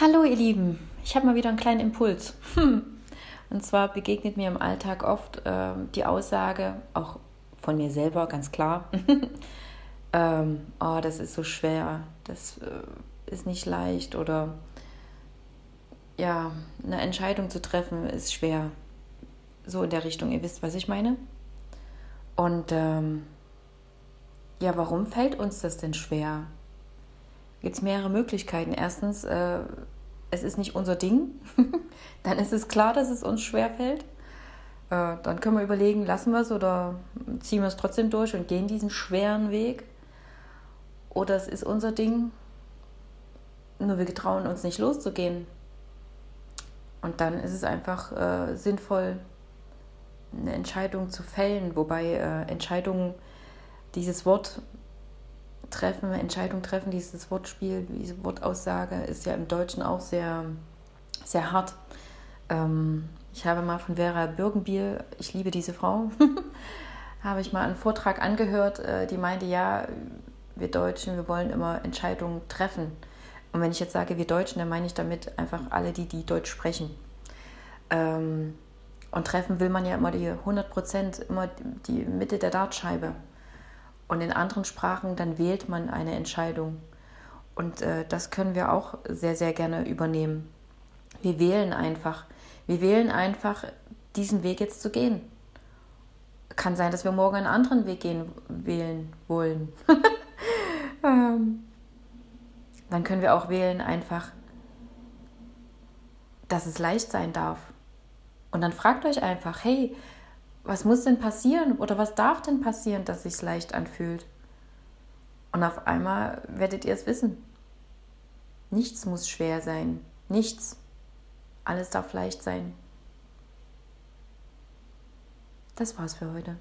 Hallo ihr Lieben, ich habe mal wieder einen kleinen Impuls. Hm. Und zwar begegnet mir im Alltag oft äh, die Aussage, auch von mir selber ganz klar, ähm, oh, das ist so schwer, das äh, ist nicht leicht oder ja, eine Entscheidung zu treffen ist schwer. So in der Richtung, ihr wisst, was ich meine. Und ähm, ja, warum fällt uns das denn schwer? Gibt es mehrere Möglichkeiten. Erstens, äh, es ist nicht unser Ding. dann ist es klar, dass es uns schwerfällt. Äh, dann können wir überlegen, lassen wir es oder ziehen wir es trotzdem durch und gehen diesen schweren Weg. Oder es ist unser Ding, nur wir trauen uns nicht loszugehen. Und dann ist es einfach äh, sinnvoll, eine Entscheidung zu fällen, wobei äh, Entscheidungen, dieses Wort treffen, Entscheidung treffen, dieses Wortspiel, diese Wortaussage ist ja im Deutschen auch sehr, sehr hart. Ähm, ich habe mal von Vera Birgenbiel, ich liebe diese Frau, habe ich mal einen Vortrag angehört, äh, die meinte, ja, wir Deutschen, wir wollen immer Entscheidungen treffen. Und wenn ich jetzt sage wir Deutschen, dann meine ich damit einfach alle, die, die Deutsch sprechen. Ähm, und treffen will man ja immer die 100 Prozent, immer die Mitte der Dartscheibe. Und in anderen Sprachen, dann wählt man eine Entscheidung. Und äh, das können wir auch sehr, sehr gerne übernehmen. Wir wählen einfach. Wir wählen einfach, diesen Weg jetzt zu gehen. Kann sein, dass wir morgen einen anderen Weg gehen, wählen wollen. ähm, dann können wir auch wählen einfach, dass es leicht sein darf. Und dann fragt euch einfach, hey, was muss denn passieren oder was darf denn passieren, dass sich leicht anfühlt? Und auf einmal werdet ihr es wissen. Nichts muss schwer sein. Nichts. Alles darf leicht sein. Das war's für heute.